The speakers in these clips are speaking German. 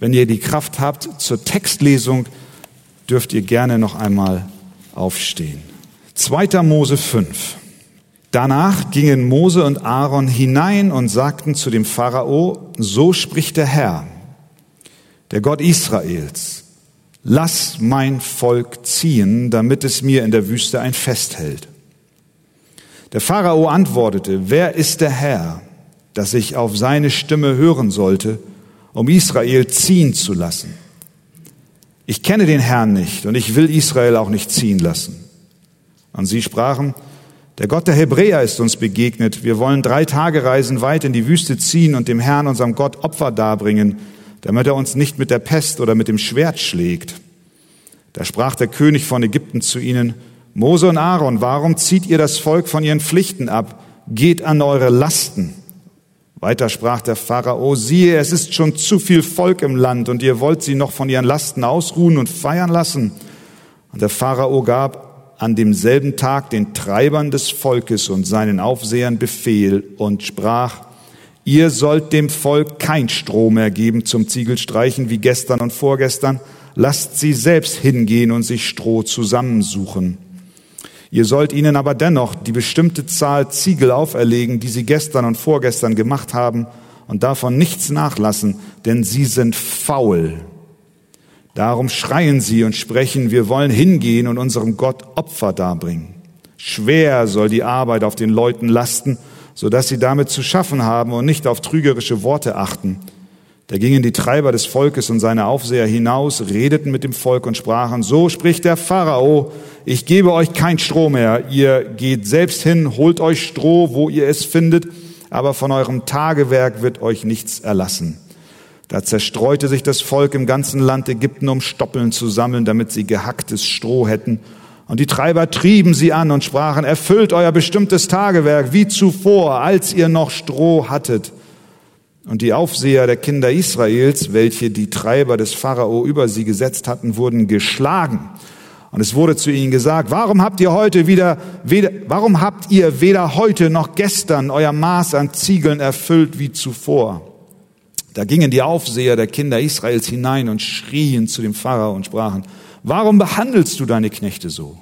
Wenn ihr die Kraft habt zur Textlesung, dürft ihr gerne noch einmal aufstehen. 2. Mose 5. Danach gingen Mose und Aaron hinein und sagten zu dem Pharao, so spricht der Herr, der Gott Israels, lass mein Volk ziehen, damit es mir in der Wüste ein Fest hält. Der Pharao antwortete, wer ist der Herr, dass ich auf seine Stimme hören sollte, um Israel ziehen zu lassen? Ich kenne den Herrn nicht und ich will Israel auch nicht ziehen lassen. Und sie sprachen, der Gott der Hebräer ist uns begegnet. Wir wollen drei Tage Reisen weit in die Wüste ziehen und dem Herrn, unserem Gott, Opfer darbringen, damit er uns nicht mit der Pest oder mit dem Schwert schlägt. Da sprach der König von Ägypten zu ihnen, Mose und Aaron, warum zieht ihr das Volk von ihren Pflichten ab? Geht an eure Lasten. Weiter sprach der Pharao, siehe, es ist schon zu viel Volk im Land und ihr wollt sie noch von ihren Lasten ausruhen und feiern lassen. Und der Pharao gab an demselben Tag den Treibern des Volkes und seinen Aufsehern Befehl und sprach, ihr sollt dem Volk kein Stroh mehr geben zum Ziegelstreichen wie gestern und vorgestern, lasst sie selbst hingehen und sich Stroh zusammensuchen. Ihr sollt ihnen aber dennoch die bestimmte Zahl Ziegel auferlegen, die sie gestern und vorgestern gemacht haben, und davon nichts nachlassen, denn sie sind faul. Darum schreien sie und sprechen, wir wollen hingehen und unserem Gott Opfer darbringen. Schwer soll die Arbeit auf den Leuten lasten, so dass sie damit zu schaffen haben und nicht auf trügerische Worte achten. Da gingen die Treiber des Volkes und seine Aufseher hinaus, redeten mit dem Volk und sprachen, so spricht der Pharao, ich gebe euch kein Stroh mehr, ihr geht selbst hin, holt euch Stroh, wo ihr es findet, aber von eurem Tagewerk wird euch nichts erlassen. Da zerstreute sich das Volk im ganzen Land Ägypten, um Stoppeln zu sammeln, damit sie gehacktes Stroh hätten. Und die Treiber trieben sie an und sprachen, erfüllt euer bestimmtes Tagewerk wie zuvor, als ihr noch Stroh hattet. Und die Aufseher der Kinder Israels, welche die Treiber des Pharao über sie gesetzt hatten, wurden geschlagen. Und es wurde zu ihnen gesagt, warum habt ihr heute wieder, weder, warum habt ihr weder heute noch gestern euer Maß an Ziegeln erfüllt wie zuvor? Da gingen die Aufseher der Kinder Israels hinein und schrien zu dem Pharao und sprachen, warum behandelst du deine Knechte so?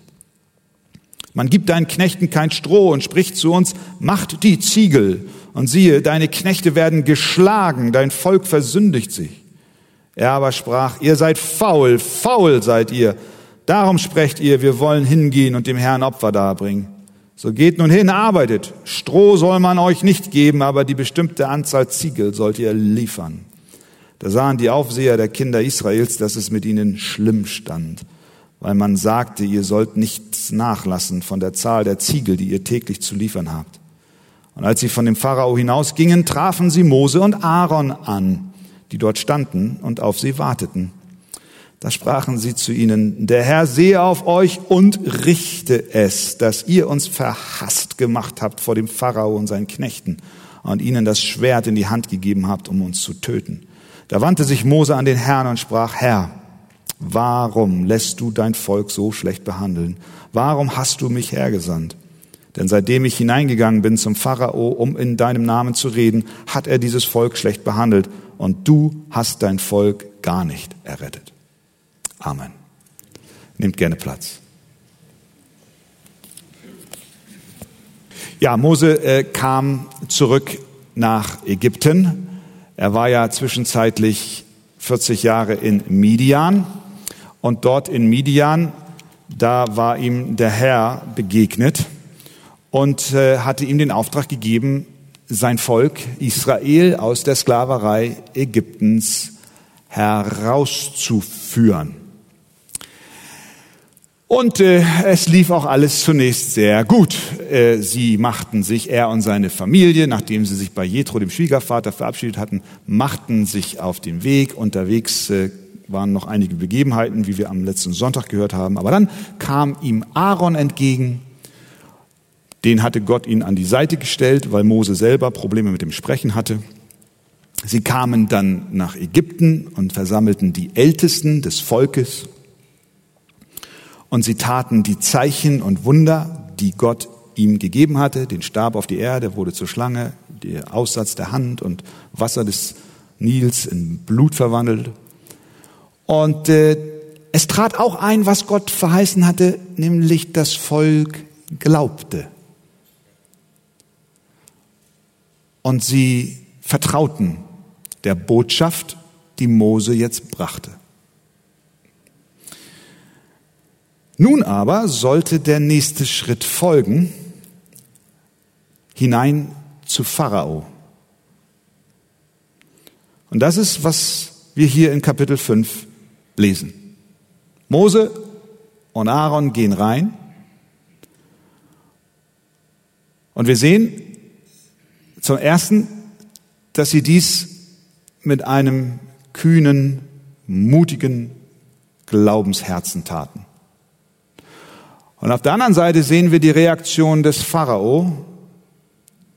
Man gibt deinen Knechten kein Stroh und spricht zu uns, macht die Ziegel und siehe, deine Knechte werden geschlagen, dein Volk versündigt sich. Er aber sprach, ihr seid faul, faul seid ihr. Darum sprecht ihr, wir wollen hingehen und dem Herrn Opfer darbringen. So geht nun hin, arbeitet. Stroh soll man euch nicht geben, aber die bestimmte Anzahl Ziegel sollt ihr liefern. Da sahen die Aufseher der Kinder Israels, dass es mit ihnen schlimm stand, weil man sagte, ihr sollt nichts nachlassen von der Zahl der Ziegel, die ihr täglich zu liefern habt. Und als sie von dem Pharao hinausgingen, trafen sie Mose und Aaron an, die dort standen und auf sie warteten. Da sprachen sie zu ihnen, der Herr sehe auf euch und richte es, dass ihr uns verhasst gemacht habt vor dem Pharao und seinen Knechten und ihnen das Schwert in die Hand gegeben habt, um uns zu töten. Da wandte sich Mose an den Herrn und sprach, Herr, warum lässt du dein Volk so schlecht behandeln? Warum hast du mich hergesandt? Denn seitdem ich hineingegangen bin zum Pharao, um in deinem Namen zu reden, hat er dieses Volk schlecht behandelt und du hast dein Volk gar nicht errettet. Amen. Nehmt gerne Platz. Ja, Mose äh, kam zurück nach Ägypten. Er war ja zwischenzeitlich 40 Jahre in Midian und dort in Midian, da war ihm der Herr begegnet und äh, hatte ihm den Auftrag gegeben, sein Volk Israel aus der Sklaverei Ägyptens herauszuführen. Und äh, es lief auch alles zunächst sehr gut. Äh, sie machten sich, er und seine Familie, nachdem sie sich bei Jethro, dem Schwiegervater, verabschiedet hatten, machten sich auf den Weg. Unterwegs äh, waren noch einige Begebenheiten, wie wir am letzten Sonntag gehört haben. Aber dann kam ihm Aaron entgegen den hatte Gott ihnen an die Seite gestellt, weil Mose selber Probleme mit dem Sprechen hatte. Sie kamen dann nach Ägypten und versammelten die Ältesten des Volkes. Und sie taten die Zeichen und Wunder, die Gott ihm gegeben hatte. Den Stab auf die Erde wurde zur Schlange, der Aussatz der Hand und Wasser des Nils in Blut verwandelt. Und äh, es trat auch ein, was Gott verheißen hatte, nämlich das Volk glaubte. Und sie vertrauten der Botschaft, die Mose jetzt brachte. Nun aber sollte der nächste Schritt folgen, hinein zu Pharao. Und das ist, was wir hier in Kapitel 5 lesen. Mose und Aaron gehen rein. Und wir sehen zum Ersten, dass sie dies mit einem kühnen, mutigen Glaubensherzen taten. Und auf der anderen Seite sehen wir die Reaktion des Pharao,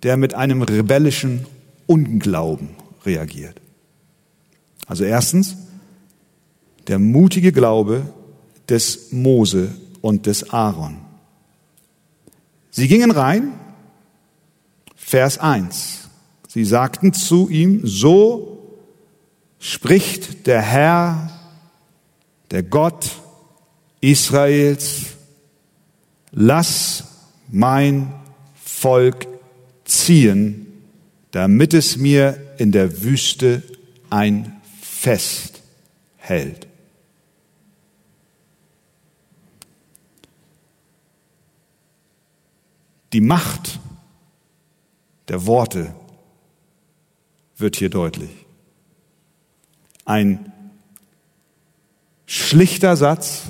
der mit einem rebellischen Unglauben reagiert. Also erstens, der mutige Glaube des Mose und des Aaron. Sie gingen rein, Vers 1. Sie sagten zu ihm, so spricht der Herr, der Gott Israels, lass mein Volk ziehen, damit es mir in der Wüste ein Fest hält. Die Macht der Worte wird hier deutlich. Ein schlichter Satz,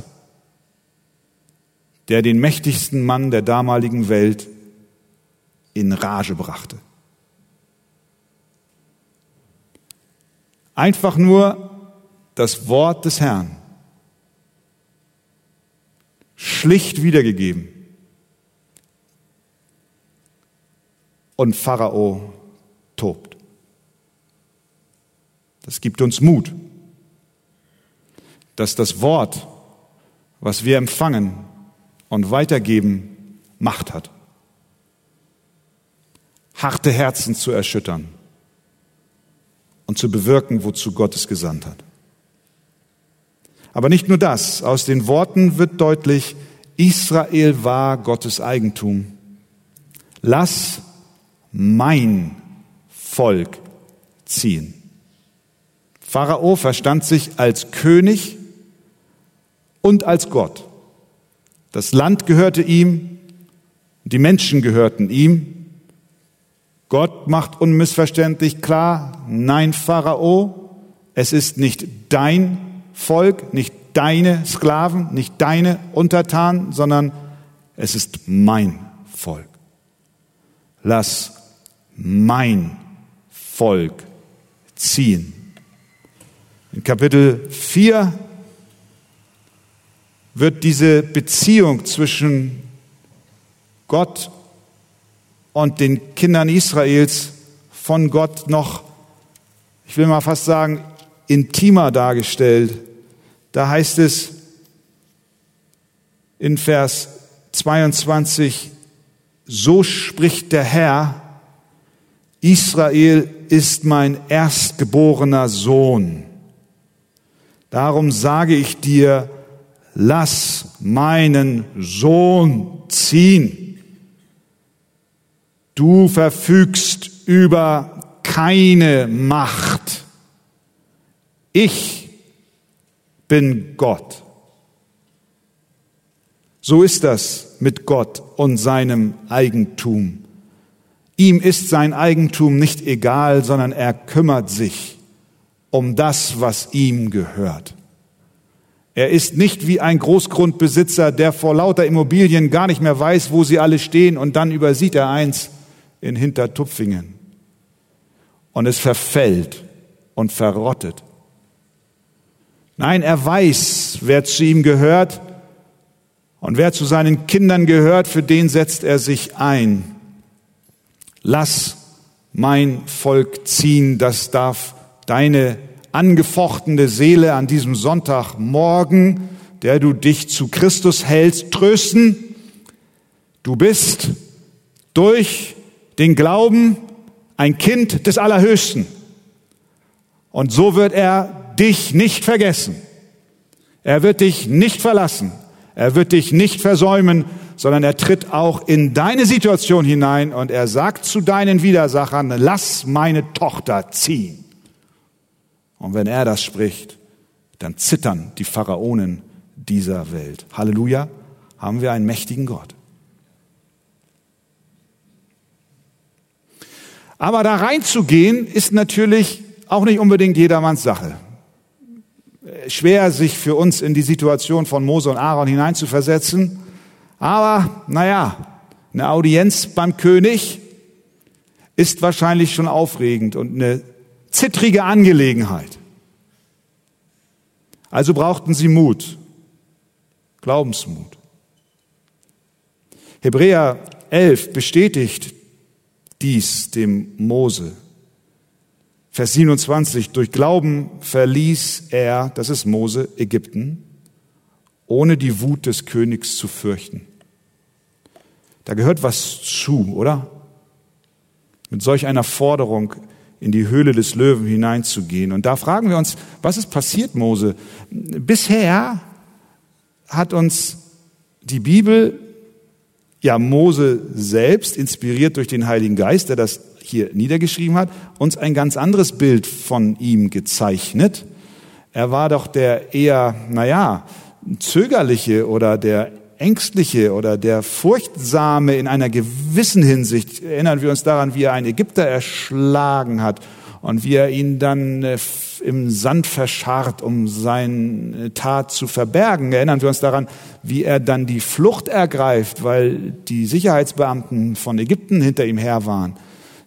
der den mächtigsten Mann der damaligen Welt in Rage brachte. Einfach nur das Wort des Herrn, schlicht wiedergegeben. Und Pharao tobt. Das gibt uns Mut, dass das Wort, was wir empfangen, und weitergeben Macht hat. Harte Herzen zu erschüttern und zu bewirken, wozu Gott es gesandt hat. Aber nicht nur das, aus den Worten wird deutlich, Israel war Gottes Eigentum. Lass mein Volk ziehen. Pharao verstand sich als König und als Gott. Das Land gehörte ihm, die Menschen gehörten ihm. Gott macht unmissverständlich klar, nein, Pharao, es ist nicht dein Volk, nicht deine Sklaven, nicht deine Untertanen, sondern es ist mein Volk. Lass mein Volk ziehen. In Kapitel 4 wird diese Beziehung zwischen Gott und den Kindern Israels von Gott noch, ich will mal fast sagen, intimer dargestellt. Da heißt es in Vers 22, so spricht der Herr, Israel ist mein erstgeborener Sohn. Darum sage ich dir, lass meinen Sohn ziehen. Du verfügst über keine Macht. Ich bin Gott. So ist das mit Gott und seinem Eigentum. Ihm ist sein Eigentum nicht egal, sondern er kümmert sich um das, was ihm gehört. Er ist nicht wie ein Großgrundbesitzer, der vor lauter Immobilien gar nicht mehr weiß, wo sie alle stehen und dann übersieht er eins in Hintertupfingen. Und es verfällt und verrottet. Nein, er weiß, wer zu ihm gehört und wer zu seinen Kindern gehört, für den setzt er sich ein. Lass mein Volk ziehen, das darf deine angefochtene Seele an diesem Sonntagmorgen, der du dich zu Christus hältst, trösten. Du bist durch den Glauben ein Kind des Allerhöchsten. Und so wird er dich nicht vergessen. Er wird dich nicht verlassen. Er wird dich nicht versäumen, sondern er tritt auch in deine Situation hinein und er sagt zu deinen Widersachern, lass meine Tochter ziehen. Und wenn er das spricht, dann zittern die Pharaonen dieser Welt. Halleluja, haben wir einen mächtigen Gott. Aber da reinzugehen ist natürlich auch nicht unbedingt jedermanns Sache. Schwer, sich für uns in die Situation von Mose und Aaron hineinzuversetzen. Aber, naja, eine Audienz beim König ist wahrscheinlich schon aufregend und eine zittrige Angelegenheit. Also brauchten sie Mut, Glaubensmut. Hebräer 11 bestätigt dies dem Mose. Vers 27, durch Glauben verließ er, das ist Mose, Ägypten, ohne die Wut des Königs zu fürchten. Da gehört was zu, oder? Mit solch einer Forderung in die Höhle des Löwen hineinzugehen. Und da fragen wir uns, was ist passiert, Mose? Bisher hat uns die Bibel, ja Mose selbst, inspiriert durch den Heiligen Geist, der das hier niedergeschrieben hat, uns ein ganz anderes Bild von ihm gezeichnet. Er war doch der eher, naja, zögerliche oder der ängstliche oder der furchtsame in einer gewissen Hinsicht. Erinnern wir uns daran, wie er einen Ägypter erschlagen hat und wie er ihn dann äh, im Sand verscharrt, um seine Tat zu verbergen. Erinnern wir uns daran, wie er dann die Flucht ergreift, weil die Sicherheitsbeamten von Ägypten hinter ihm her waren.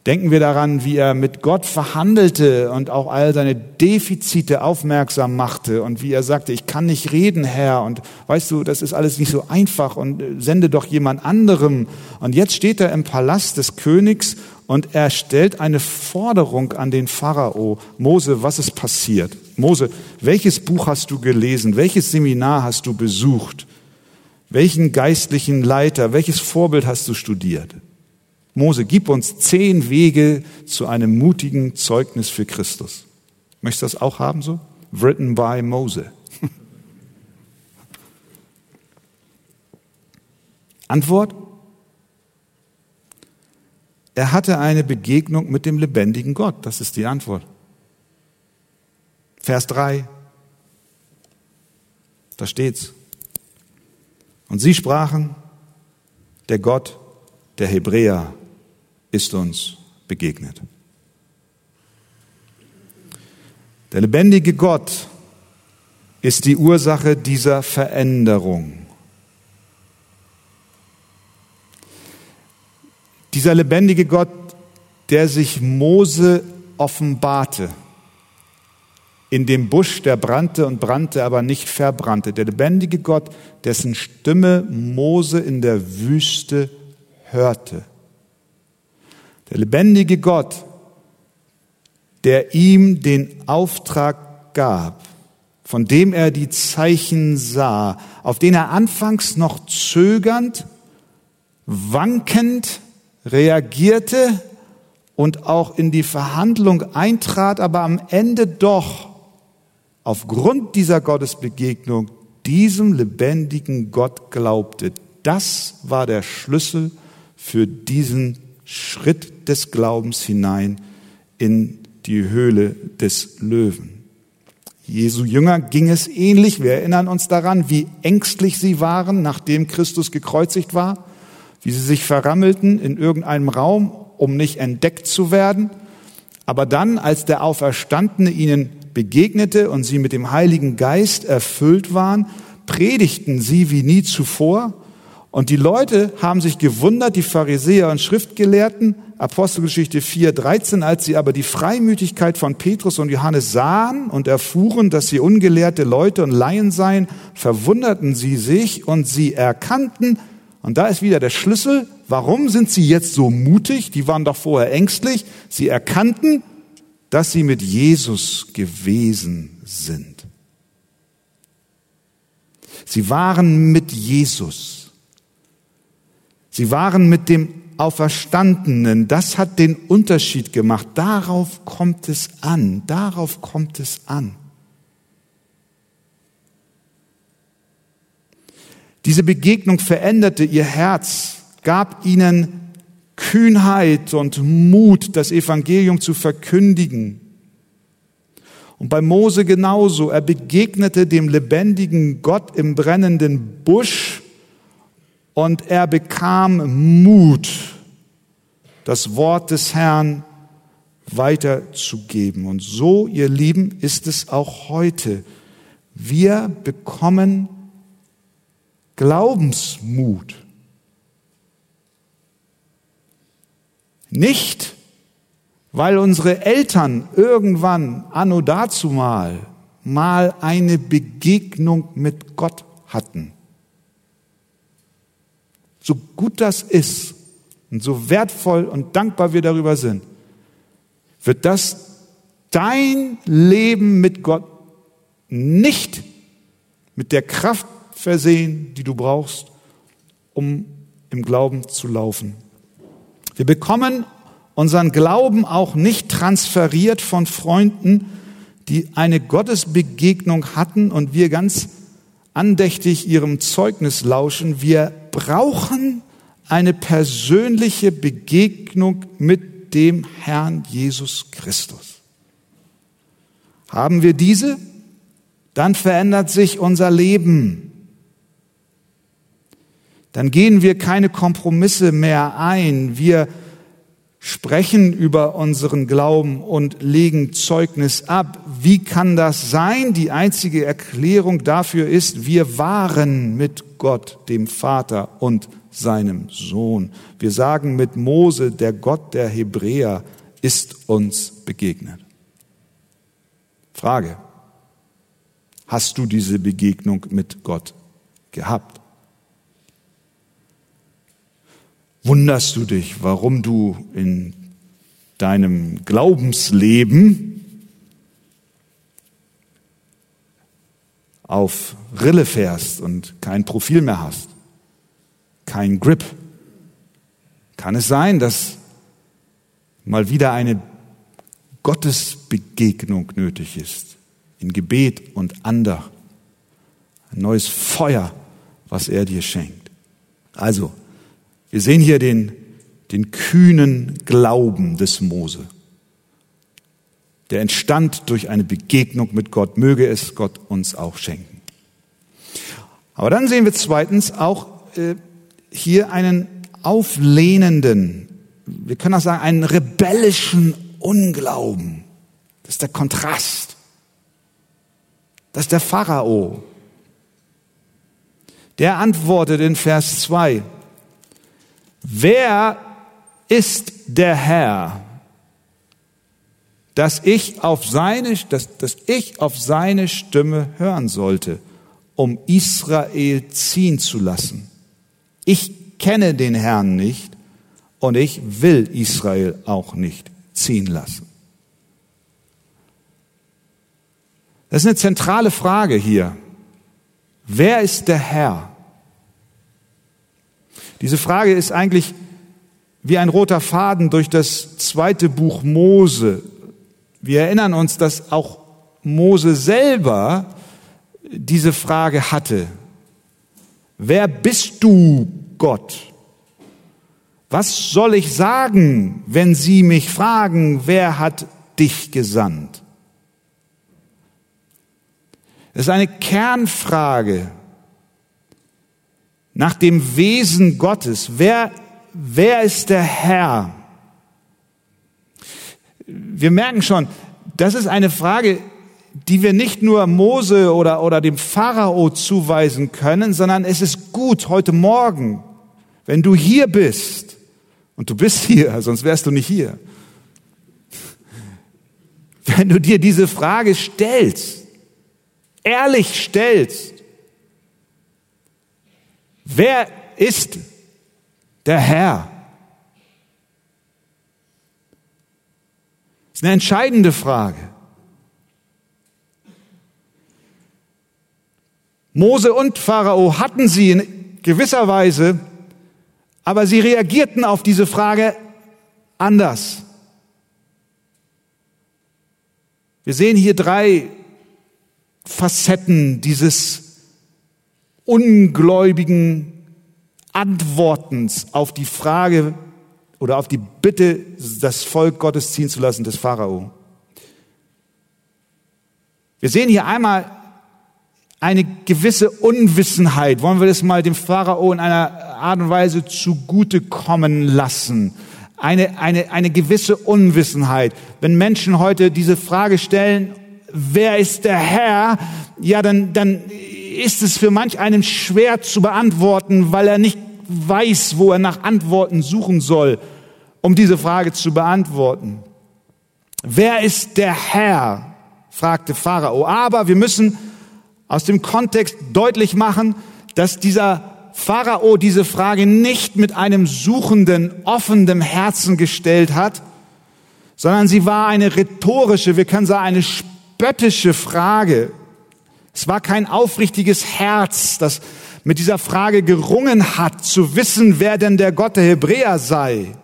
Denken wir daran, wie er mit Gott verhandelte und auch all seine Defizite aufmerksam machte und wie er sagte, ich kann nicht reden, Herr, und weißt du, das ist alles nicht so einfach und äh, sende doch jemand anderem. Und jetzt steht er im Palast des Königs und er stellt eine Forderung an den Pharao. Mose, was ist passiert? Mose, welches Buch hast du gelesen? Welches Seminar hast du besucht? Welchen geistlichen Leiter, welches Vorbild hast du studiert? Mose, gib uns zehn Wege zu einem mutigen Zeugnis für Christus. Möchtest du das auch haben so? Written by Mose. Antwort? Er hatte eine Begegnung mit dem lebendigen Gott. Das ist die Antwort. Vers 3. Da steht's. Und sie sprachen, der Gott der Hebräer ist uns begegnet. Der lebendige Gott ist die Ursache dieser Veränderung. Dieser lebendige Gott, der sich Mose offenbarte, in dem Busch, der brannte und brannte, aber nicht verbrannte. Der lebendige Gott, dessen Stimme Mose in der Wüste hörte. Der lebendige Gott, der ihm den Auftrag gab, von dem er die Zeichen sah, auf den er anfangs noch zögernd, wankend reagierte und auch in die Verhandlung eintrat, aber am Ende doch aufgrund dieser Gottesbegegnung diesem lebendigen Gott glaubte. Das war der Schlüssel für diesen Schritt des Glaubens hinein in die Höhle des Löwen. Jesu Jünger ging es ähnlich. Wir erinnern uns daran, wie ängstlich sie waren, nachdem Christus gekreuzigt war, wie sie sich verrammelten in irgendeinem Raum, um nicht entdeckt zu werden. Aber dann, als der Auferstandene ihnen begegnete und sie mit dem Heiligen Geist erfüllt waren, predigten sie wie nie zuvor und die Leute haben sich gewundert, die Pharisäer und Schriftgelehrten, Apostelgeschichte 4, 13, als sie aber die Freimütigkeit von Petrus und Johannes sahen und erfuhren, dass sie ungelehrte Leute und Laien seien, verwunderten sie sich und sie erkannten, und da ist wieder der Schlüssel, warum sind sie jetzt so mutig? Die waren doch vorher ängstlich. Sie erkannten, dass sie mit Jesus gewesen sind. Sie waren mit Jesus. Sie waren mit dem Auferstandenen. Das hat den Unterschied gemacht. Darauf kommt es an. Darauf kommt es an. Diese Begegnung veränderte ihr Herz, gab ihnen Kühnheit und Mut, das Evangelium zu verkündigen. Und bei Mose genauso. Er begegnete dem lebendigen Gott im brennenden Busch und er bekam Mut, das Wort des Herrn weiterzugeben. Und so, ihr Lieben, ist es auch heute. Wir bekommen Glaubensmut. Nicht, weil unsere Eltern irgendwann anno dazu mal mal eine Begegnung mit Gott hatten. So gut das ist und so wertvoll und dankbar wir darüber sind, wird das dein Leben mit Gott nicht mit der Kraft versehen, die du brauchst, um im Glauben zu laufen. Wir bekommen unseren Glauben auch nicht transferiert von Freunden, die eine Gottesbegegnung hatten und wir ganz andächtig ihrem Zeugnis lauschen. Wir brauchen eine persönliche Begegnung mit dem Herrn Jesus Christus. Haben wir diese, dann verändert sich unser Leben dann gehen wir keine Kompromisse mehr ein. Wir sprechen über unseren Glauben und legen Zeugnis ab. Wie kann das sein? Die einzige Erklärung dafür ist, wir waren mit Gott, dem Vater und seinem Sohn. Wir sagen mit Mose, der Gott der Hebräer ist uns begegnet. Frage. Hast du diese Begegnung mit Gott gehabt? wunderst du dich, warum du in deinem Glaubensleben auf Rille fährst und kein Profil mehr hast, kein Grip. Kann es sein, dass mal wieder eine Gottesbegegnung nötig ist, in Gebet und Andacht, ein neues Feuer, was er dir schenkt. Also, wir sehen hier den, den kühnen Glauben des Mose. Der entstand durch eine Begegnung mit Gott. Möge es Gott uns auch schenken. Aber dann sehen wir zweitens auch äh, hier einen auflehnenden, wir können auch sagen, einen rebellischen Unglauben. Das ist der Kontrast. Das ist der Pharao. Der antwortet in Vers 2, Wer ist der Herr, dass ich auf seine, dass, dass ich auf seine Stimme hören sollte, um Israel ziehen zu lassen? Ich kenne den Herrn nicht und ich will Israel auch nicht ziehen lassen. Das ist eine zentrale Frage hier. Wer ist der Herr? Diese Frage ist eigentlich wie ein roter Faden durch das zweite Buch Mose. Wir erinnern uns, dass auch Mose selber diese Frage hatte. Wer bist du, Gott? Was soll ich sagen, wenn sie mich fragen, wer hat dich gesandt? Es ist eine Kernfrage nach dem Wesen Gottes. Wer, wer ist der Herr? Wir merken schon, das ist eine Frage, die wir nicht nur Mose oder, oder dem Pharao zuweisen können, sondern es ist gut heute Morgen, wenn du hier bist, und du bist hier, sonst wärst du nicht hier, wenn du dir diese Frage stellst, ehrlich stellst, Wer ist der Herr? Eine entscheidende Frage. Mose und Pharao hatten sie in gewisser Weise, aber sie reagierten auf diese Frage anders. Wir sehen hier drei Facetten dieses ungläubigen Antwortens auf die Frage oder auf die Bitte, das Volk Gottes ziehen zu lassen des Pharao. Wir sehen hier einmal eine gewisse Unwissenheit. Wollen wir das mal dem Pharao in einer Art und Weise zugutekommen lassen? Eine, eine, eine gewisse Unwissenheit. Wenn Menschen heute diese Frage stellen, wer ist der Herr? Ja, dann, dann ist es für manch einen schwer zu beantworten, weil er nicht weiß, wo er nach Antworten suchen soll, um diese Frage zu beantworten. Wer ist der Herr? fragte Pharao. Aber wir müssen aus dem Kontext deutlich machen, dass dieser Pharao diese Frage nicht mit einem suchenden, offenen Herzen gestellt hat, sondern sie war eine rhetorische, wir können sagen eine spöttische Frage. Es war kein aufrichtiges Herz, das mit dieser Frage gerungen hat, zu wissen, wer denn der Gott der Hebräer sei.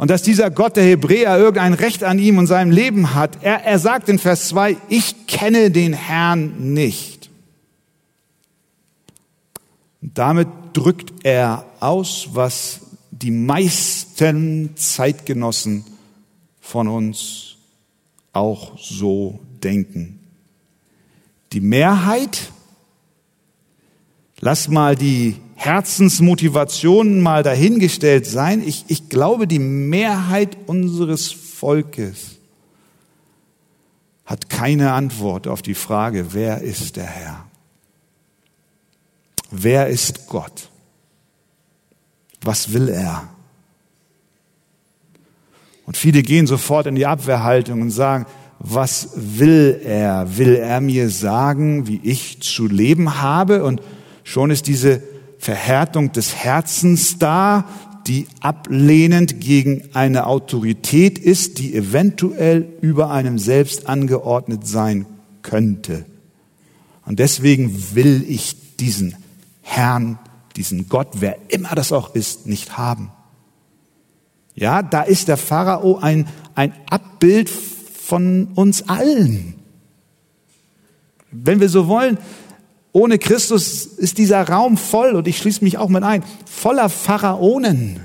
Und dass dieser Gott der Hebräer irgendein Recht an ihm und seinem Leben hat. Er, er sagt in Vers 2, ich kenne den Herrn nicht. Und damit drückt er aus, was die meisten Zeitgenossen von uns auch so denken. Die Mehrheit, lass mal die Herzensmotivationen mal dahingestellt sein. Ich, ich glaube, die Mehrheit unseres Volkes hat keine Antwort auf die Frage, wer ist der Herr? Wer ist Gott? Was will er? Und viele gehen sofort in die Abwehrhaltung und sagen, was will er? Will er mir sagen, wie ich zu leben habe? Und schon ist diese Verhärtung des Herzens da, die ablehnend gegen eine Autorität ist, die eventuell über einem selbst angeordnet sein könnte. Und deswegen will ich diesen Herrn, diesen Gott, wer immer das auch ist, nicht haben. Ja, da ist der Pharao ein, ein Abbild von uns allen. Wenn wir so wollen, ohne Christus ist dieser Raum voll, und ich schließe mich auch mit ein, voller Pharaonen.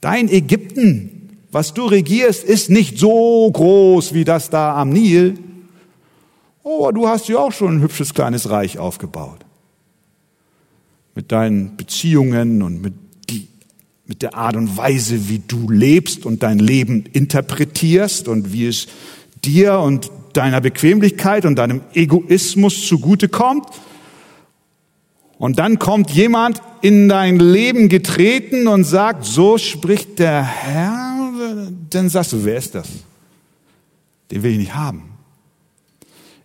Dein Ägypten, was du regierst, ist nicht so groß wie das da am Nil. Oh, du hast ja auch schon ein hübsches kleines Reich aufgebaut. Mit deinen Beziehungen und mit, die, mit der Art und Weise, wie du lebst und dein Leben interpretierst und wie es dir und deiner Bequemlichkeit und deinem Egoismus zugutekommt. Und dann kommt jemand in dein Leben getreten und sagt, so spricht der Herr, dann sagst du, wer ist das? Den will ich nicht haben.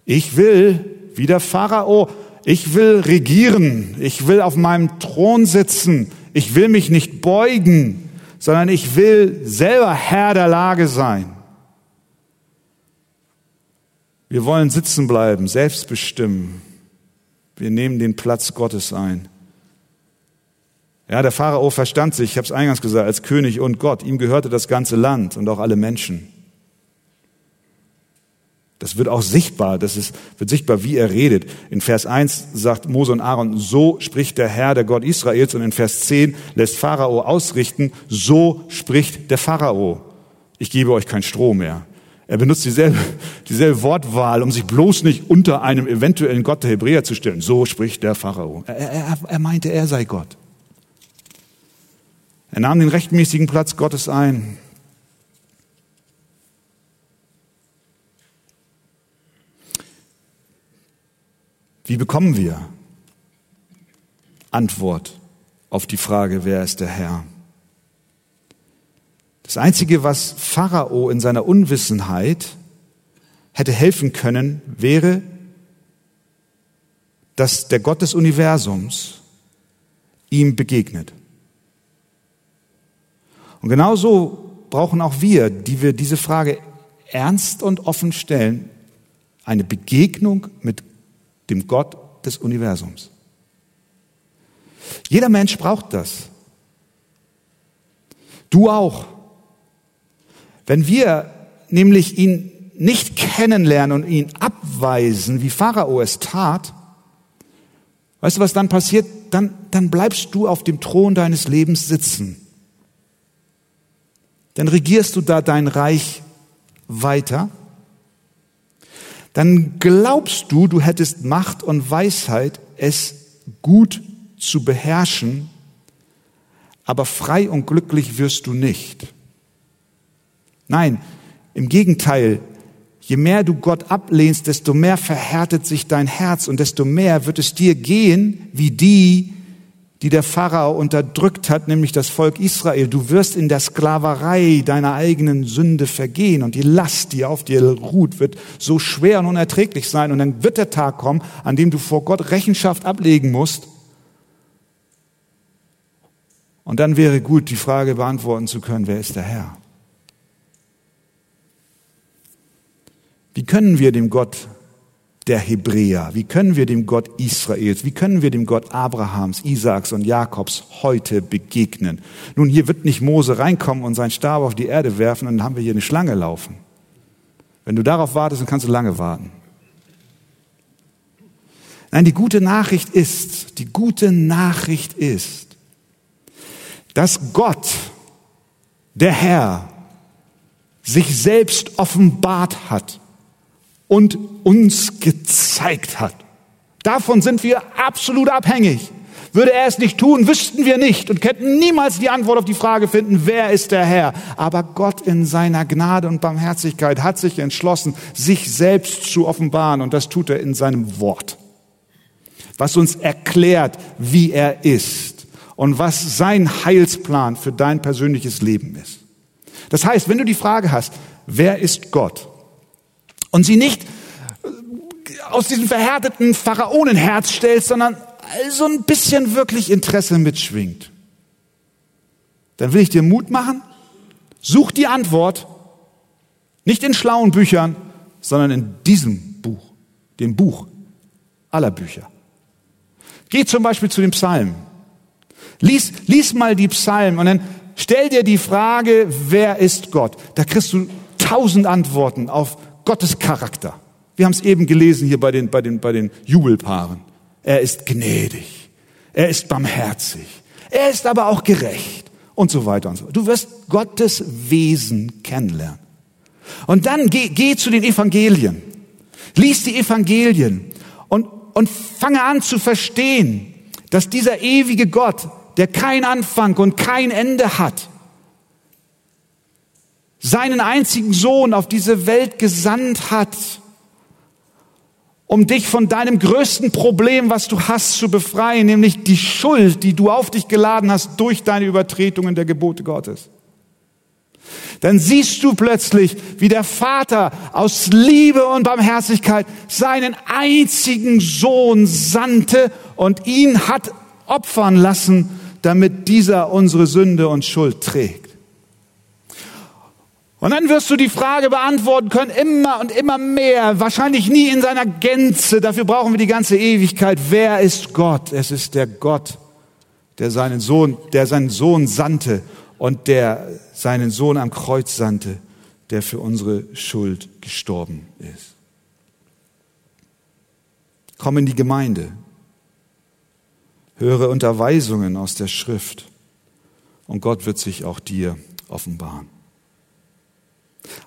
Ich will, wie der Pharao, ich will regieren, ich will auf meinem Thron sitzen, ich will mich nicht beugen, sondern ich will selber Herr der Lage sein. Wir wollen sitzen bleiben, selbst bestimmen. Wir nehmen den Platz Gottes ein. Ja, der Pharao verstand sich, ich habe es eingangs gesagt, als König und Gott. Ihm gehörte das ganze Land und auch alle Menschen. Das wird auch sichtbar, das ist, wird sichtbar, wie er redet. In Vers 1 sagt Mose und Aaron, so spricht der Herr, der Gott Israels. Und in Vers 10 lässt Pharao ausrichten, so spricht der Pharao. Ich gebe euch kein Stroh mehr. Er benutzt dieselbe, dieselbe Wortwahl, um sich bloß nicht unter einem eventuellen Gott der Hebräer zu stellen. So spricht der Pharao. Er, er, er meinte, er sei Gott. Er nahm den rechtmäßigen Platz Gottes ein. Wie bekommen wir Antwort auf die Frage, wer ist der Herr? Das Einzige, was Pharao in seiner Unwissenheit hätte helfen können, wäre, dass der Gott des Universums ihm begegnet. Und genauso brauchen auch wir, die wir diese Frage ernst und offen stellen, eine Begegnung mit dem Gott des Universums. Jeder Mensch braucht das. Du auch. Wenn wir nämlich ihn nicht kennenlernen und ihn abweisen, wie Pharao es tat, Weißt du, was dann passiert? Dann, dann bleibst du auf dem Thron deines Lebens sitzen. Dann regierst du da dein Reich weiter. Dann glaubst du, du hättest Macht und Weisheit, es gut zu beherrschen, aber frei und glücklich wirst du nicht. Nein, im Gegenteil, je mehr du Gott ablehnst, desto mehr verhärtet sich dein Herz und desto mehr wird es dir gehen wie die, die der Pharao unterdrückt hat, nämlich das Volk Israel. Du wirst in der Sklaverei deiner eigenen Sünde vergehen und die Last, die auf dir ruht, wird so schwer und unerträglich sein. Und dann wird der Tag kommen, an dem du vor Gott Rechenschaft ablegen musst. Und dann wäre gut, die Frage beantworten zu können, wer ist der Herr? Wie können wir dem Gott der Hebräer? Wie können wir dem Gott Israels, wie können wir dem Gott Abrahams, Isaaks und Jakobs heute begegnen? Nun, hier wird nicht Mose reinkommen und seinen Stab auf die Erde werfen und dann haben wir hier eine Schlange laufen. Wenn du darauf wartest, dann kannst du lange warten. Nein, die gute Nachricht ist, die gute Nachricht ist, dass Gott, der Herr, sich selbst offenbart hat und uns gezeigt hat. Davon sind wir absolut abhängig. Würde er es nicht tun, wüssten wir nicht und könnten niemals die Antwort auf die Frage finden, wer ist der Herr. Aber Gott in seiner Gnade und Barmherzigkeit hat sich entschlossen, sich selbst zu offenbaren und das tut er in seinem Wort, was uns erklärt, wie er ist und was sein Heilsplan für dein persönliches Leben ist. Das heißt, wenn du die Frage hast, wer ist Gott? Und sie nicht äh, aus diesem verhärteten Pharaonenherz stellst, sondern so ein bisschen wirklich Interesse mitschwingt. Dann will ich dir Mut machen. Such die Antwort nicht in schlauen Büchern, sondern in diesem Buch, dem Buch aller Bücher. Geh zum Beispiel zu den Psalmen. Lies, lies mal die Psalmen und dann stell dir die Frage, wer ist Gott? Da kriegst du tausend Antworten auf Gottes Charakter. Wir haben es eben gelesen hier bei den, bei den, bei den Jubelpaaren. Er ist gnädig. Er ist barmherzig. Er ist aber auch gerecht und so weiter und so. Du wirst Gottes Wesen kennenlernen. Und dann geh, geh zu den Evangelien. Lies die Evangelien und, und fange an zu verstehen, dass dieser ewige Gott, der kein Anfang und kein Ende hat, seinen einzigen Sohn auf diese Welt gesandt hat, um dich von deinem größten Problem, was du hast, zu befreien, nämlich die Schuld, die du auf dich geladen hast durch deine Übertretungen der Gebote Gottes. Dann siehst du plötzlich, wie der Vater aus Liebe und Barmherzigkeit seinen einzigen Sohn sandte und ihn hat opfern lassen, damit dieser unsere Sünde und Schuld trägt. Und dann wirst du die Frage beantworten können, immer und immer mehr, wahrscheinlich nie in seiner Gänze. Dafür brauchen wir die ganze Ewigkeit. Wer ist Gott? Es ist der Gott, der seinen Sohn, der seinen Sohn sandte und der seinen Sohn am Kreuz sandte, der für unsere Schuld gestorben ist. Komm in die Gemeinde. Höre Unterweisungen aus der Schrift. Und Gott wird sich auch dir offenbaren.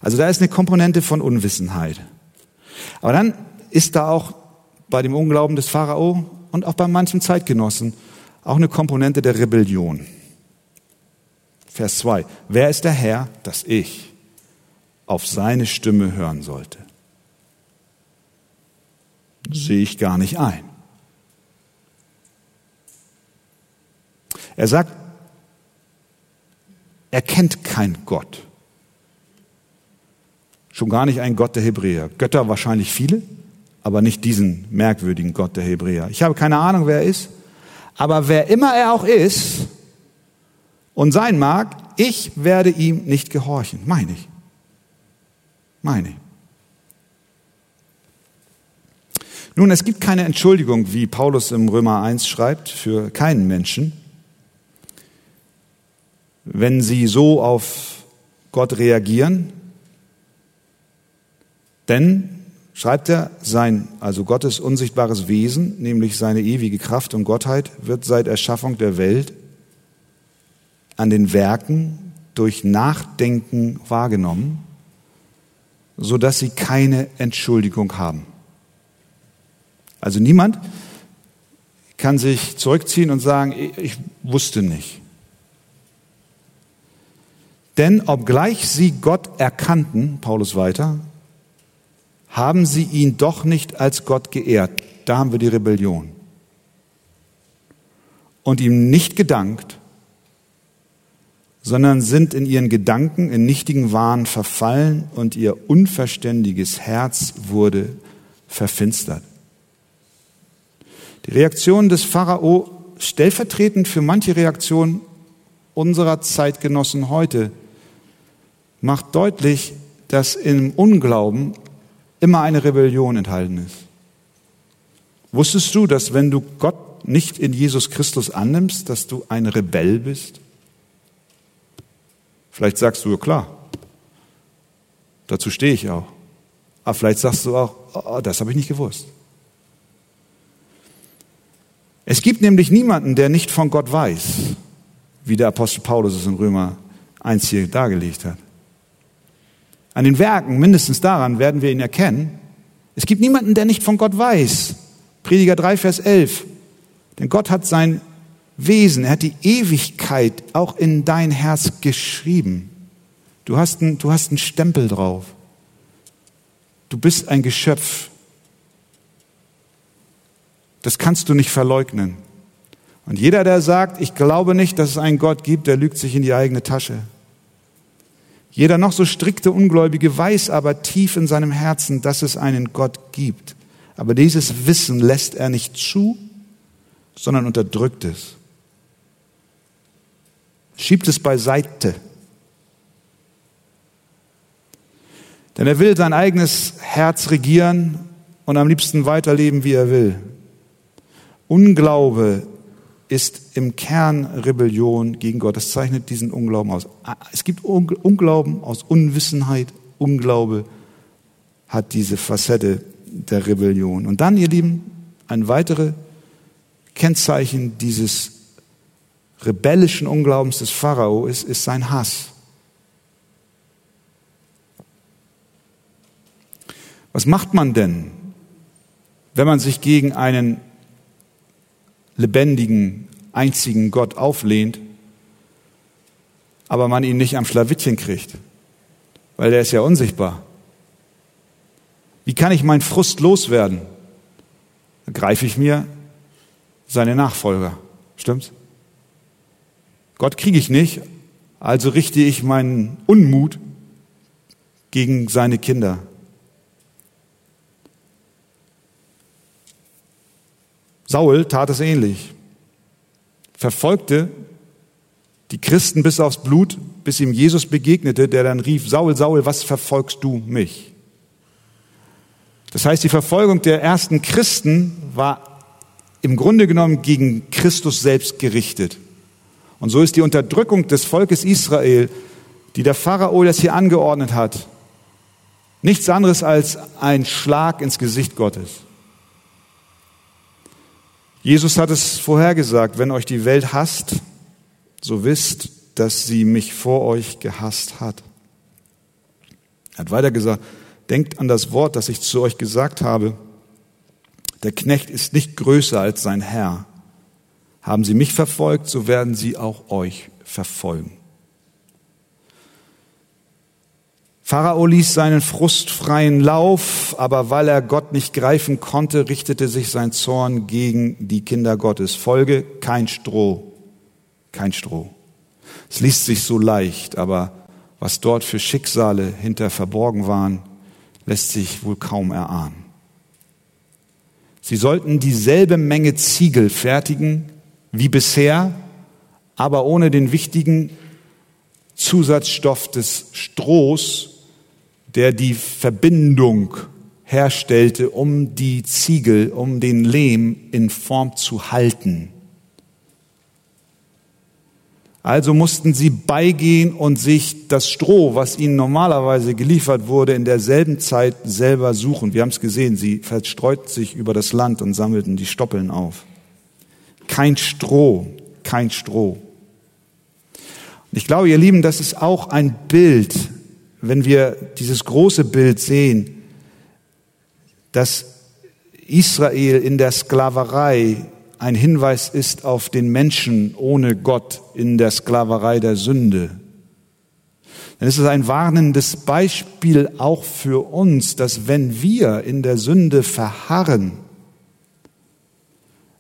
Also da ist eine Komponente von Unwissenheit. Aber dann ist da auch bei dem Unglauben des Pharao und auch bei manchen Zeitgenossen auch eine Komponente der Rebellion. Vers 2. Wer ist der Herr, dass ich auf seine Stimme hören sollte? Sehe ich gar nicht ein. Er sagt, er kennt kein Gott. Schon gar nicht ein Gott der Hebräer. Götter wahrscheinlich viele, aber nicht diesen merkwürdigen Gott der Hebräer. Ich habe keine Ahnung, wer er ist, aber wer immer er auch ist und sein mag, ich werde ihm nicht gehorchen. Meine ich. Meine ich. Nun, es gibt keine Entschuldigung, wie Paulus im Römer 1 schreibt, für keinen Menschen, wenn sie so auf Gott reagieren, denn schreibt er, sein, also Gottes unsichtbares Wesen, nämlich seine ewige Kraft und Gottheit, wird seit Erschaffung der Welt an den Werken durch Nachdenken wahrgenommen, so dass sie keine Entschuldigung haben. Also niemand kann sich zurückziehen und sagen, ich wusste nicht. Denn obgleich sie Gott erkannten, Paulus weiter, haben sie ihn doch nicht als Gott geehrt. Da haben wir die Rebellion. Und ihm nicht gedankt, sondern sind in ihren Gedanken in nichtigen Wahn verfallen und ihr unverständiges Herz wurde verfinstert. Die Reaktion des Pharao stellvertretend für manche Reaktionen unserer Zeitgenossen heute macht deutlich, dass im Unglauben immer eine Rebellion enthalten ist. Wusstest du, dass wenn du Gott nicht in Jesus Christus annimmst, dass du ein Rebell bist? Vielleicht sagst du, ja klar, dazu stehe ich auch. Aber vielleicht sagst du auch, oh, das habe ich nicht gewusst. Es gibt nämlich niemanden, der nicht von Gott weiß, wie der Apostel Paulus es in Römer 1 hier dargelegt hat. An den Werken, mindestens daran, werden wir ihn erkennen. Es gibt niemanden, der nicht von Gott weiß. Prediger 3, Vers 11. Denn Gott hat sein Wesen, er hat die Ewigkeit auch in dein Herz geschrieben. Du hast einen, du hast einen Stempel drauf. Du bist ein Geschöpf. Das kannst du nicht verleugnen. Und jeder, der sagt, ich glaube nicht, dass es einen Gott gibt, der lügt sich in die eigene Tasche. Jeder noch so strikte Ungläubige weiß aber tief in seinem Herzen, dass es einen Gott gibt. Aber dieses Wissen lässt er nicht zu, sondern unterdrückt es. Schiebt es beiseite. Denn er will sein eigenes Herz regieren und am liebsten weiterleben, wie er will. Unglaube ist im Kern Rebellion gegen Gott. Das zeichnet diesen Unglauben aus. Es gibt Unglauben aus Unwissenheit. Unglaube hat diese Facette der Rebellion. Und dann, ihr Lieben, ein weiteres Kennzeichen dieses rebellischen Unglaubens des Pharao ist, ist sein Hass. Was macht man denn, wenn man sich gegen einen lebendigen, einzigen Gott auflehnt, aber man ihn nicht am Schlawittchen kriegt, weil der ist ja unsichtbar. Wie kann ich meinen Frust loswerden? Da greife ich mir seine Nachfolger. Stimmt's? Gott kriege ich nicht, also richte ich meinen Unmut gegen seine Kinder. Saul tat es ähnlich. Verfolgte die Christen bis aufs Blut, bis ihm Jesus begegnete, der dann rief, Saul, Saul, was verfolgst du mich? Das heißt, die Verfolgung der ersten Christen war im Grunde genommen gegen Christus selbst gerichtet. Und so ist die Unterdrückung des Volkes Israel, die der Pharao jetzt hier angeordnet hat, nichts anderes als ein Schlag ins Gesicht Gottes. Jesus hat es vorhergesagt, wenn euch die Welt hasst, so wisst, dass sie mich vor euch gehasst hat. Er hat weiter gesagt, denkt an das Wort, das ich zu euch gesagt habe. Der Knecht ist nicht größer als sein Herr. Haben sie mich verfolgt, so werden sie auch euch verfolgen. Pharao ließ seinen frustfreien Lauf, aber weil er Gott nicht greifen konnte, richtete sich sein Zorn gegen die Kinder Gottes. Folge, kein Stroh, kein Stroh. Es liest sich so leicht, aber was dort für Schicksale hinter verborgen waren, lässt sich wohl kaum erahnen. Sie sollten dieselbe Menge Ziegel fertigen wie bisher, aber ohne den wichtigen Zusatzstoff des Strohs, der die Verbindung herstellte, um die Ziegel, um den Lehm in Form zu halten. Also mussten sie beigehen und sich das Stroh, was ihnen normalerweise geliefert wurde, in derselben Zeit selber suchen. Wir haben es gesehen, sie verstreuten sich über das Land und sammelten die Stoppeln auf. Kein Stroh, kein Stroh. Und ich glaube, ihr Lieben, das ist auch ein Bild, wenn wir dieses große Bild sehen, dass Israel in der Sklaverei ein Hinweis ist auf den Menschen ohne Gott in der Sklaverei der Sünde. Dann ist es ein warnendes Beispiel auch für uns, dass wenn wir in der Sünde verharren,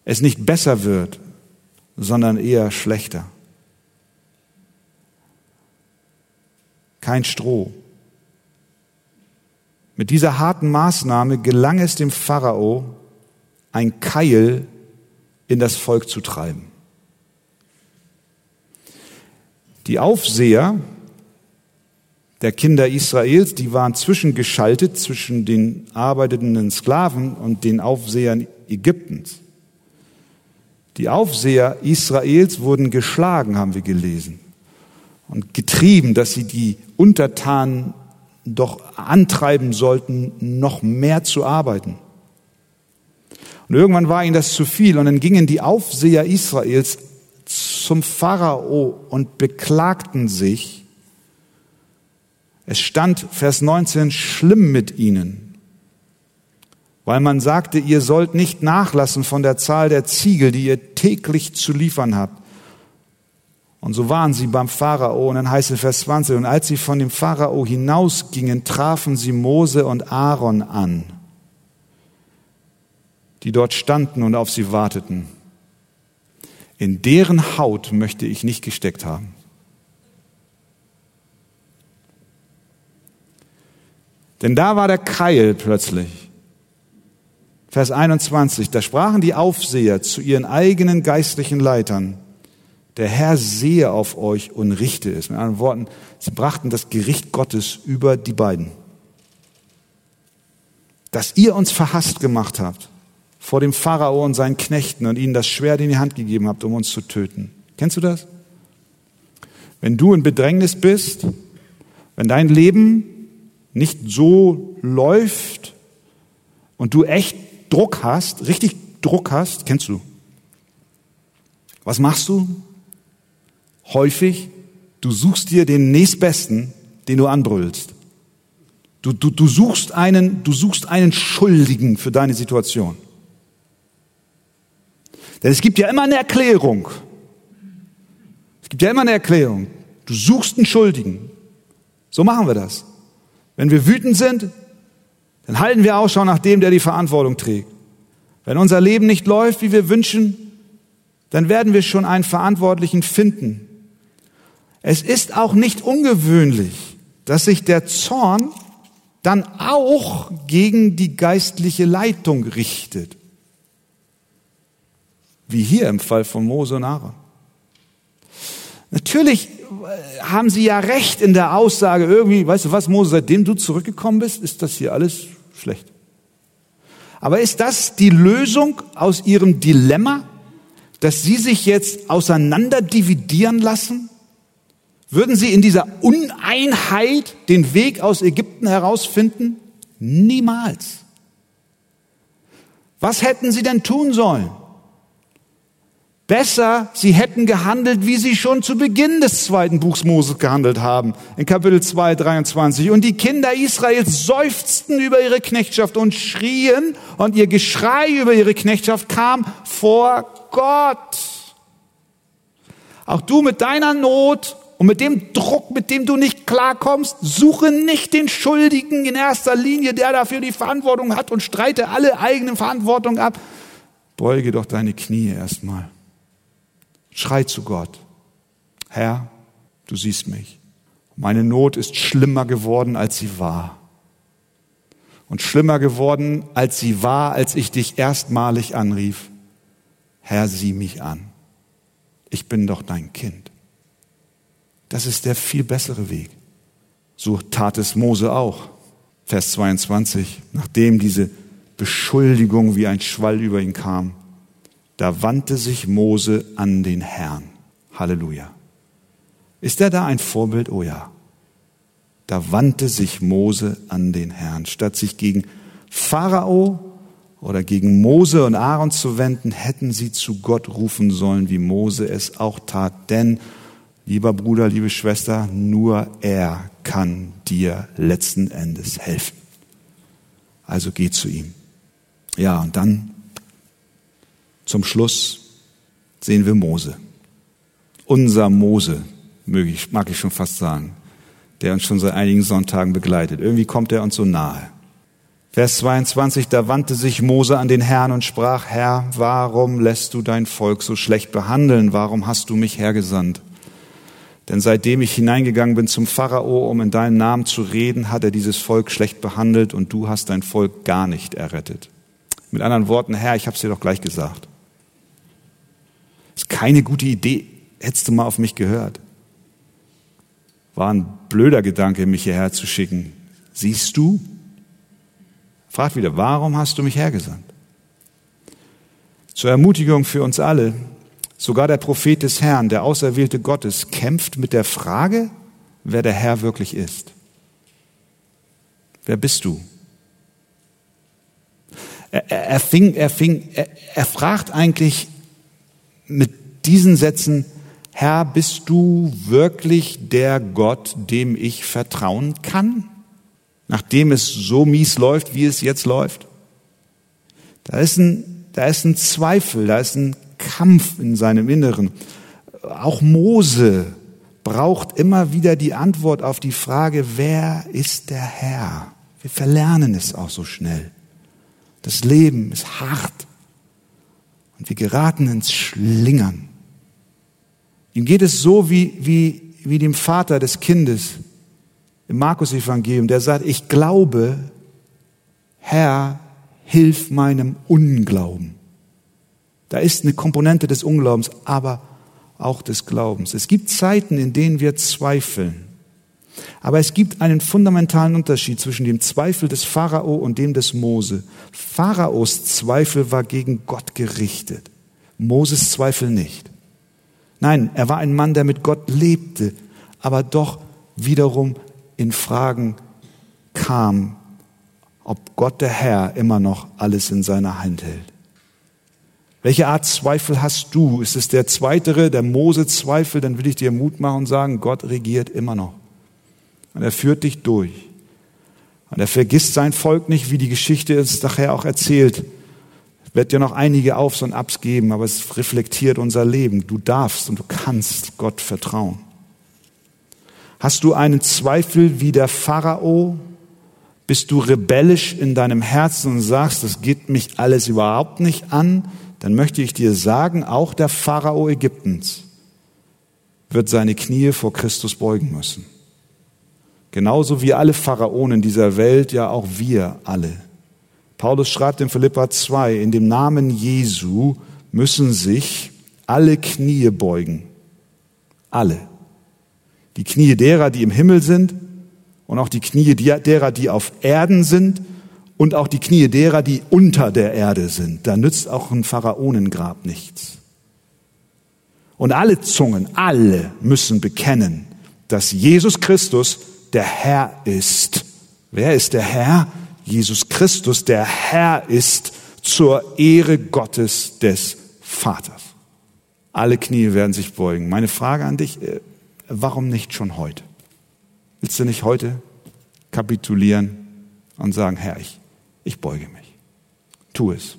es nicht besser wird, sondern eher schlechter. Kein Stroh. Mit dieser harten Maßnahme gelang es dem Pharao, ein Keil in das Volk zu treiben. Die Aufseher der Kinder Israels, die waren zwischengeschaltet zwischen den arbeitenden Sklaven und den Aufsehern Ägyptens. Die Aufseher Israels wurden geschlagen, haben wir gelesen, und getrieben, dass sie die Untertanen doch antreiben sollten, noch mehr zu arbeiten. Und irgendwann war ihnen das zu viel und dann gingen die Aufseher Israels zum Pharao und beklagten sich. Es stand, Vers 19, schlimm mit ihnen, weil man sagte, ihr sollt nicht nachlassen von der Zahl der Ziegel, die ihr täglich zu liefern habt. Und so waren sie beim Pharao und dann heißt es Vers 20, und als sie von dem Pharao hinausgingen, trafen sie Mose und Aaron an die dort standen und auf sie warteten. In deren Haut möchte ich nicht gesteckt haben. Denn da war der Keil plötzlich. Vers 21, da sprachen die Aufseher zu ihren eigenen geistlichen Leitern, der Herr sehe auf euch und richte es. Mit anderen Worten, sie brachten das Gericht Gottes über die beiden. Dass ihr uns verhasst gemacht habt vor dem Pharao und seinen Knechten und ihnen das Schwert in die Hand gegeben habt, um uns zu töten. Kennst du das? Wenn du in Bedrängnis bist, wenn dein Leben nicht so läuft und du echt Druck hast, richtig Druck hast, kennst du. Was machst du? Häufig, du suchst dir den nächstbesten, den du anbrüllst. Du, du, du, suchst einen, du suchst einen Schuldigen für deine Situation. Denn es gibt ja immer eine Erklärung. Es gibt ja immer eine Erklärung. Du suchst einen Schuldigen. So machen wir das. Wenn wir wütend sind, dann halten wir Ausschau nach dem, der die Verantwortung trägt. Wenn unser Leben nicht läuft, wie wir wünschen, dann werden wir schon einen Verantwortlichen finden. Es ist auch nicht ungewöhnlich, dass sich der Zorn dann auch gegen die geistliche Leitung richtet wie hier im Fall von Mose und Aaron. Natürlich äh, haben sie ja recht in der Aussage, irgendwie, weißt du was, Mose, seitdem du zurückgekommen bist, ist das hier alles schlecht. Aber ist das die Lösung aus ihrem Dilemma, dass sie sich jetzt auseinander dividieren lassen? Würden sie in dieser Uneinheit den Weg aus Ägypten herausfinden? Niemals. Was hätten sie denn tun sollen? Besser, sie hätten gehandelt, wie sie schon zu Beginn des zweiten Buchs Moses gehandelt haben, in Kapitel 2, 23. Und die Kinder Israels seufzten über ihre Knechtschaft und schrien, und ihr Geschrei über ihre Knechtschaft kam vor Gott. Auch du mit deiner Not und mit dem Druck, mit dem du nicht klarkommst, suche nicht den Schuldigen in erster Linie, der dafür die Verantwortung hat und streite alle eigenen Verantwortung ab. Beuge doch deine Knie erstmal. Schrei zu Gott. Herr, du siehst mich. Meine Not ist schlimmer geworden, als sie war. Und schlimmer geworden, als sie war, als ich dich erstmalig anrief. Herr, sieh mich an. Ich bin doch dein Kind. Das ist der viel bessere Weg. So tat es Mose auch. Vers 22, nachdem diese Beschuldigung wie ein Schwall über ihn kam. Da wandte sich Mose an den Herrn. Halleluja. Ist er da ein Vorbild? Oh ja. Da wandte sich Mose an den Herrn. Statt sich gegen Pharao oder gegen Mose und Aaron zu wenden, hätten sie zu Gott rufen sollen, wie Mose es auch tat. Denn, lieber Bruder, liebe Schwester, nur er kann dir letzten Endes helfen. Also geh zu ihm. Ja, und dann zum Schluss sehen wir Mose. Unser Mose, mag ich schon fast sagen, der uns schon seit einigen Sonntagen begleitet. Irgendwie kommt er uns so nahe. Vers 22, da wandte sich Mose an den Herrn und sprach, Herr, warum lässt du dein Volk so schlecht behandeln? Warum hast du mich hergesandt? Denn seitdem ich hineingegangen bin zum Pharao, um in deinem Namen zu reden, hat er dieses Volk schlecht behandelt und du hast dein Volk gar nicht errettet. Mit anderen Worten, Herr, ich habe es dir doch gleich gesagt. Ist keine gute Idee, hättest du mal auf mich gehört. War ein blöder Gedanke, mich hierher zu schicken. Siehst du? Fragt wieder, warum hast du mich hergesandt? Zur Ermutigung für uns alle, Sogar der Prophet des Herrn, der Auserwählte Gottes, kämpft mit der Frage, wer der Herr wirklich ist. Wer bist du? Er, er, fing, er, fing, er, er fragt eigentlich mit diesen Sätzen, Herr, bist du wirklich der Gott, dem ich vertrauen kann? Nachdem es so mies läuft, wie es jetzt läuft? Da ist ein, da ist ein Zweifel, da ist ein Kampf in seinem Inneren. Auch Mose braucht immer wieder die Antwort auf die Frage, wer ist der Herr? Wir verlernen es auch so schnell. Das Leben ist hart und wir geraten ins Schlingern. Ihm geht es so wie, wie, wie dem Vater des Kindes im Markus-Evangelium, der sagt, ich glaube, Herr, hilf meinem Unglauben. Da ist eine Komponente des Unglaubens, aber auch des Glaubens. Es gibt Zeiten, in denen wir zweifeln. Aber es gibt einen fundamentalen Unterschied zwischen dem Zweifel des Pharao und dem des Mose. Pharaos Zweifel war gegen Gott gerichtet. Moses Zweifel nicht. Nein, er war ein Mann, der mit Gott lebte, aber doch wiederum in Fragen kam, ob Gott der Herr immer noch alles in seiner Hand hält. Welche Art Zweifel hast du? Ist es der zweitere, der Mose-Zweifel? Dann will ich dir Mut machen und sagen, Gott regiert immer noch. Und er führt dich durch. Und er vergisst sein Volk nicht, wie die Geschichte es nachher auch erzählt. Es wird ja noch einige Aufs und Abs geben, aber es reflektiert unser Leben. Du darfst und du kannst Gott vertrauen. Hast du einen Zweifel wie der Pharao? Bist du rebellisch in deinem Herzen und sagst, das geht mich alles überhaupt nicht an? Dann möchte ich dir sagen, auch der Pharao Ägyptens wird seine Knie vor Christus beugen müssen. Genauso wie alle Pharaonen dieser Welt, ja auch wir alle. Paulus schreibt in Philippa 2, in dem Namen Jesu müssen sich alle Knie beugen. Alle. Die Knie derer, die im Himmel sind und auch die Knie derer, die auf Erden sind und auch die Knie derer, die unter der Erde sind. Da nützt auch ein Pharaonengrab nichts. Und alle Zungen, alle müssen bekennen, dass Jesus Christus der Herr ist. Wer ist der Herr? Jesus Christus, der Herr ist zur Ehre Gottes des Vaters. Alle Knie werden sich beugen. Meine Frage an dich, äh, warum nicht schon heute? Willst du nicht heute kapitulieren und sagen, Herr, ich ich beuge mich. Tu es.